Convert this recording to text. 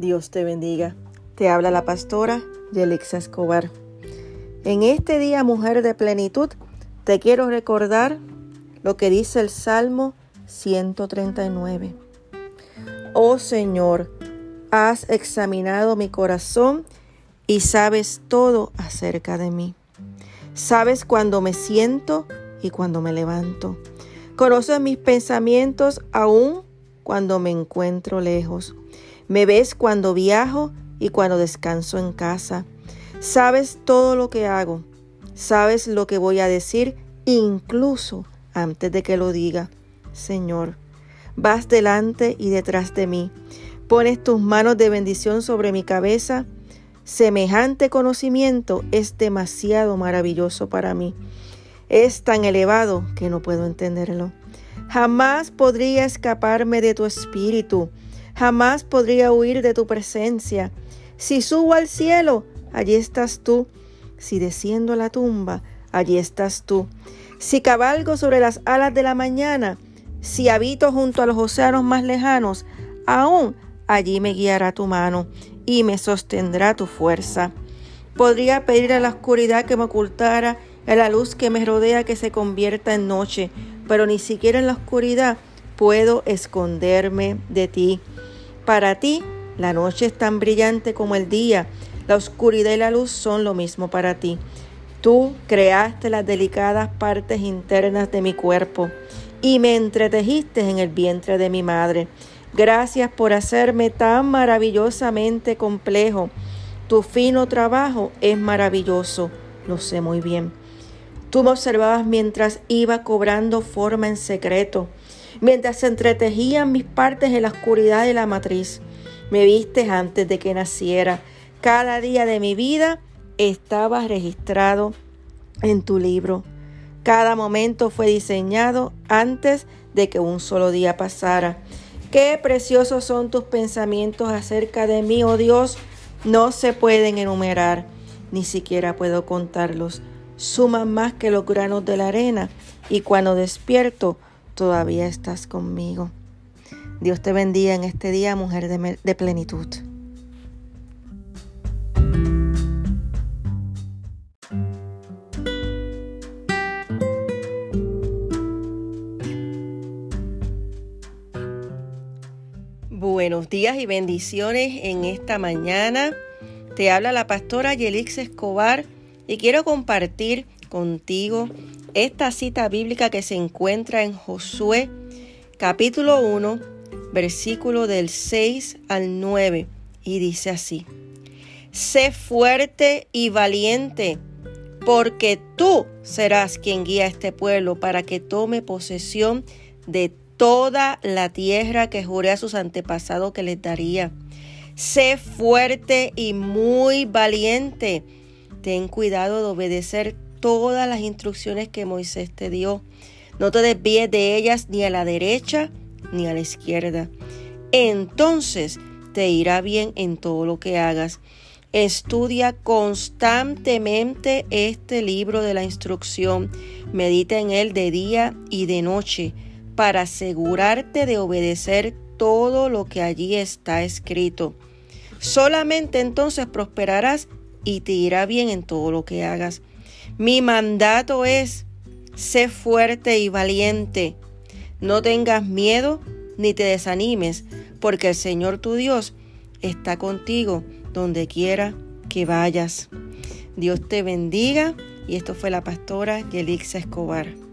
Dios te bendiga. Te habla la pastora Yelixa Escobar. En este día, mujer de plenitud, te quiero recordar lo que dice el Salmo 139. Oh Señor, has examinado mi corazón y sabes todo acerca de mí. Sabes cuando me siento y cuando me levanto. Conoces mis pensamientos aún cuando me encuentro lejos. Me ves cuando viajo y cuando descanso en casa. Sabes todo lo que hago. Sabes lo que voy a decir incluso antes de que lo diga. Señor, vas delante y detrás de mí. Pones tus manos de bendición sobre mi cabeza. Semejante conocimiento es demasiado maravilloso para mí. Es tan elevado que no puedo entenderlo. Jamás podría escaparme de tu espíritu. Jamás podría huir de tu presencia. Si subo al cielo, allí estás tú. Si desciendo a la tumba, allí estás tú. Si cabalgo sobre las alas de la mañana, si habito junto a los océanos más lejanos, aún allí me guiará tu mano y me sostendrá tu fuerza. Podría pedir a la oscuridad que me ocultara, a la luz que me rodea que se convierta en noche, pero ni siquiera en la oscuridad puedo esconderme de ti. Para ti, la noche es tan brillante como el día, la oscuridad y la luz son lo mismo para ti. Tú creaste las delicadas partes internas de mi cuerpo y me entretejiste en el vientre de mi madre. Gracias por hacerme tan maravillosamente complejo. Tu fino trabajo es maravilloso, lo sé muy bien. Tú me observabas mientras iba cobrando forma en secreto, mientras se entretejían mis partes en la oscuridad de la matriz. Me viste antes de que naciera cada día de mi vida estaba registrado en tu libro. Cada momento fue diseñado antes de que un solo día pasara. Qué preciosos son tus pensamientos acerca de mí, oh Dios. No se pueden enumerar, ni siquiera puedo contarlos. Suman más que los granos de la arena y cuando despierto todavía estás conmigo. Dios te bendiga en este día, mujer de, de plenitud. Buenos días y bendiciones en esta mañana. Te habla la pastora Yelix Escobar y quiero compartir contigo esta cita bíblica que se encuentra en Josué capítulo 1, versículo del 6 al 9 y dice así: Sé fuerte y valiente, porque tú serás quien guía a este pueblo para que tome posesión de toda la tierra que juré a sus antepasados que les daría. Sé fuerte y muy valiente. Ten cuidado de obedecer todas las instrucciones que Moisés te dio. No te desvíes de ellas ni a la derecha ni a la izquierda. Entonces te irá bien en todo lo que hagas. Estudia constantemente este libro de la instrucción. Medita en él de día y de noche para asegurarte de obedecer todo lo que allí está escrito. Solamente entonces prosperarás y te irá bien en todo lo que hagas. Mi mandato es, sé fuerte y valiente. No tengas miedo ni te desanimes, porque el Señor tu Dios está contigo donde quiera que vayas. Dios te bendiga y esto fue la pastora Yelixa Escobar.